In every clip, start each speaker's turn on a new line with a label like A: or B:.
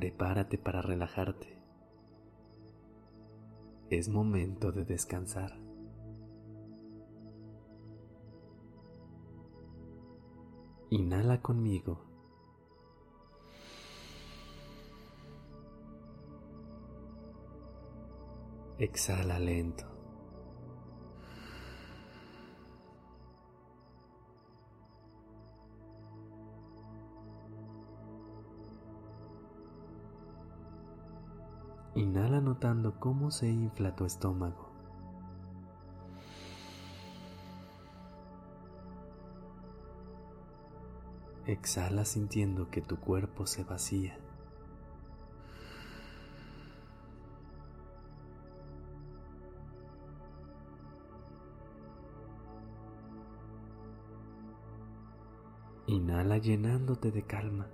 A: Prepárate para relajarte. Es momento de descansar. Inhala conmigo. Exhala lento. Inhala notando cómo se infla tu estómago. Exhala sintiendo que tu cuerpo se vacía. Inhala llenándote de calma.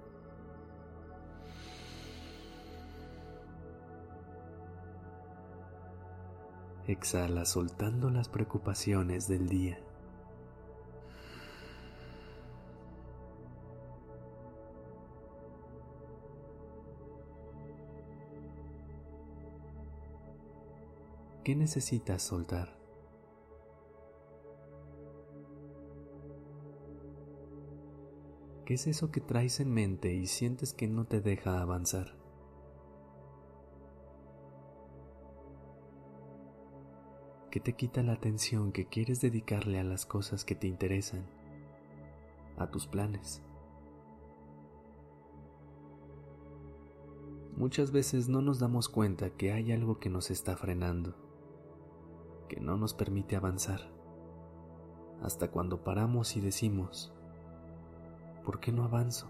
A: Exhala soltando las preocupaciones del día. ¿Qué necesitas soltar? ¿Qué es eso que traes en mente y sientes que no te deja avanzar? ¿Qué te quita la atención que quieres dedicarle a las cosas que te interesan, a tus planes? Muchas veces no nos damos cuenta que hay algo que nos está frenando, que no nos permite avanzar, hasta cuando paramos y decimos, ¿por qué no avanzo?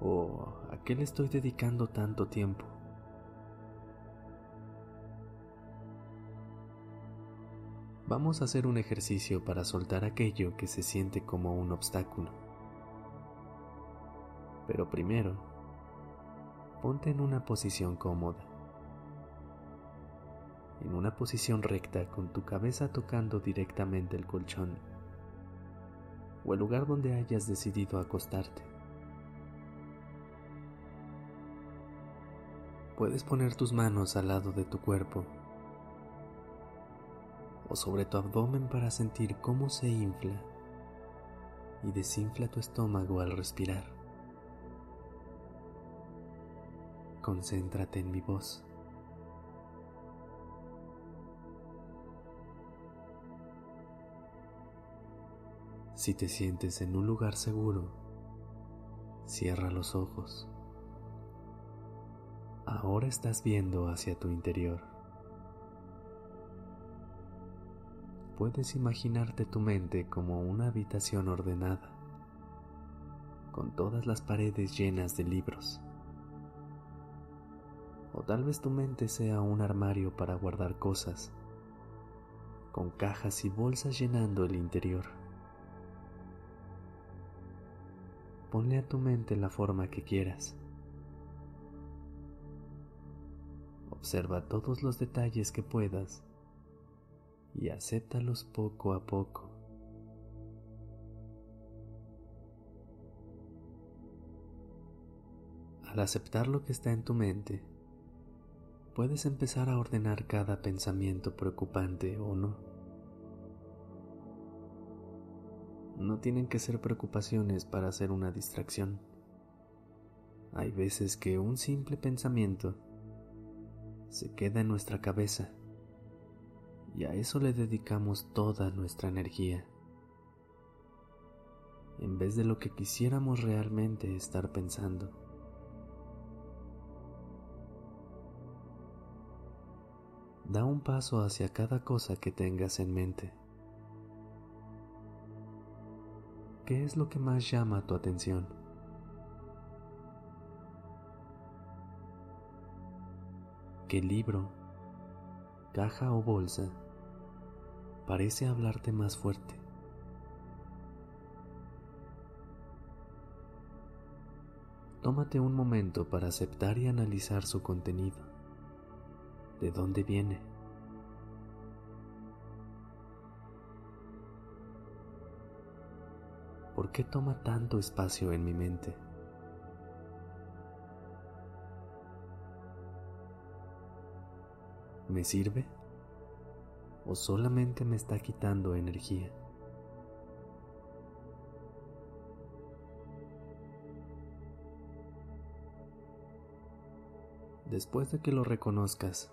A: ¿O a qué le estoy dedicando tanto tiempo? Vamos a hacer un ejercicio para soltar aquello que se siente como un obstáculo. Pero primero, ponte en una posición cómoda. En una posición recta con tu cabeza tocando directamente el colchón o el lugar donde hayas decidido acostarte. Puedes poner tus manos al lado de tu cuerpo o sobre tu abdomen para sentir cómo se infla y desinfla tu estómago al respirar. Concéntrate en mi voz. Si te sientes en un lugar seguro, cierra los ojos. Ahora estás viendo hacia tu interior. Puedes imaginarte tu mente como una habitación ordenada, con todas las paredes llenas de libros. O tal vez tu mente sea un armario para guardar cosas, con cajas y bolsas llenando el interior. Ponle a tu mente la forma que quieras. Observa todos los detalles que puedas y acéptalos poco a poco. Al aceptar lo que está en tu mente, puedes empezar a ordenar cada pensamiento preocupante o no. no tienen que ser preocupaciones para hacer una distracción. Hay veces que un simple pensamiento se queda en nuestra cabeza y a eso le dedicamos toda nuestra energía, en vez de lo que quisiéramos realmente estar pensando. Da un paso hacia cada cosa que tengas en mente. ¿Qué es lo que más llama tu atención? ¿Qué libro, caja o bolsa parece hablarte más fuerte. Tómate un momento para aceptar y analizar su contenido. ¿De dónde viene? ¿Por qué toma tanto espacio en mi mente? ¿Me sirve? ¿O solamente me está quitando energía? Después de que lo reconozcas,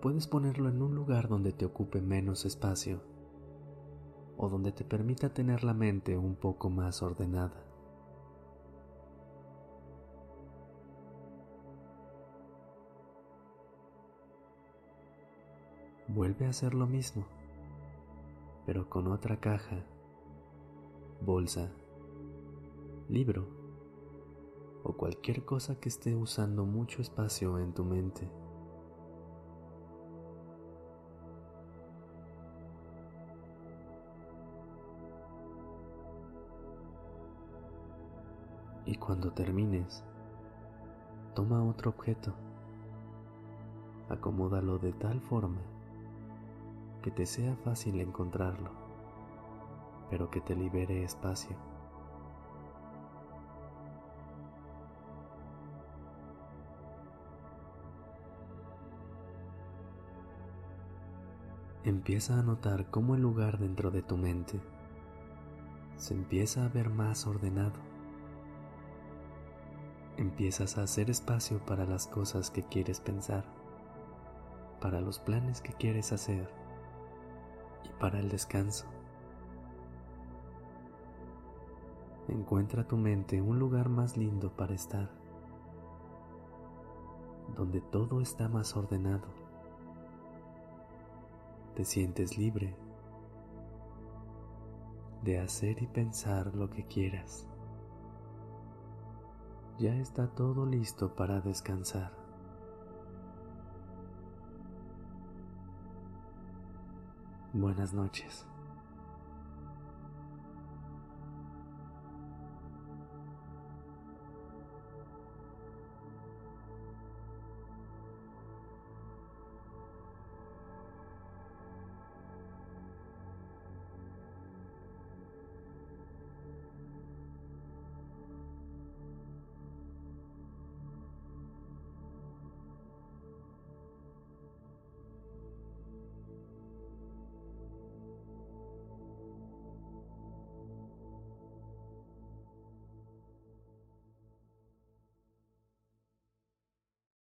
A: puedes ponerlo en un lugar donde te ocupe menos espacio o donde te permita tener la mente un poco más ordenada. Vuelve a hacer lo mismo, pero con otra caja, bolsa, libro o cualquier cosa que esté usando mucho espacio en tu mente. Y cuando termines, toma otro objeto, acomódalo de tal forma que te sea fácil encontrarlo, pero que te libere espacio. Empieza a notar cómo el lugar dentro de tu mente se empieza a ver más ordenado. Empiezas a hacer espacio para las cosas que quieres pensar, para los planes que quieres hacer y para el descanso. Encuentra tu mente un lugar más lindo para estar, donde todo está más ordenado. Te sientes libre de hacer y pensar lo que quieras. Ya está todo listo para descansar. Buenas noches.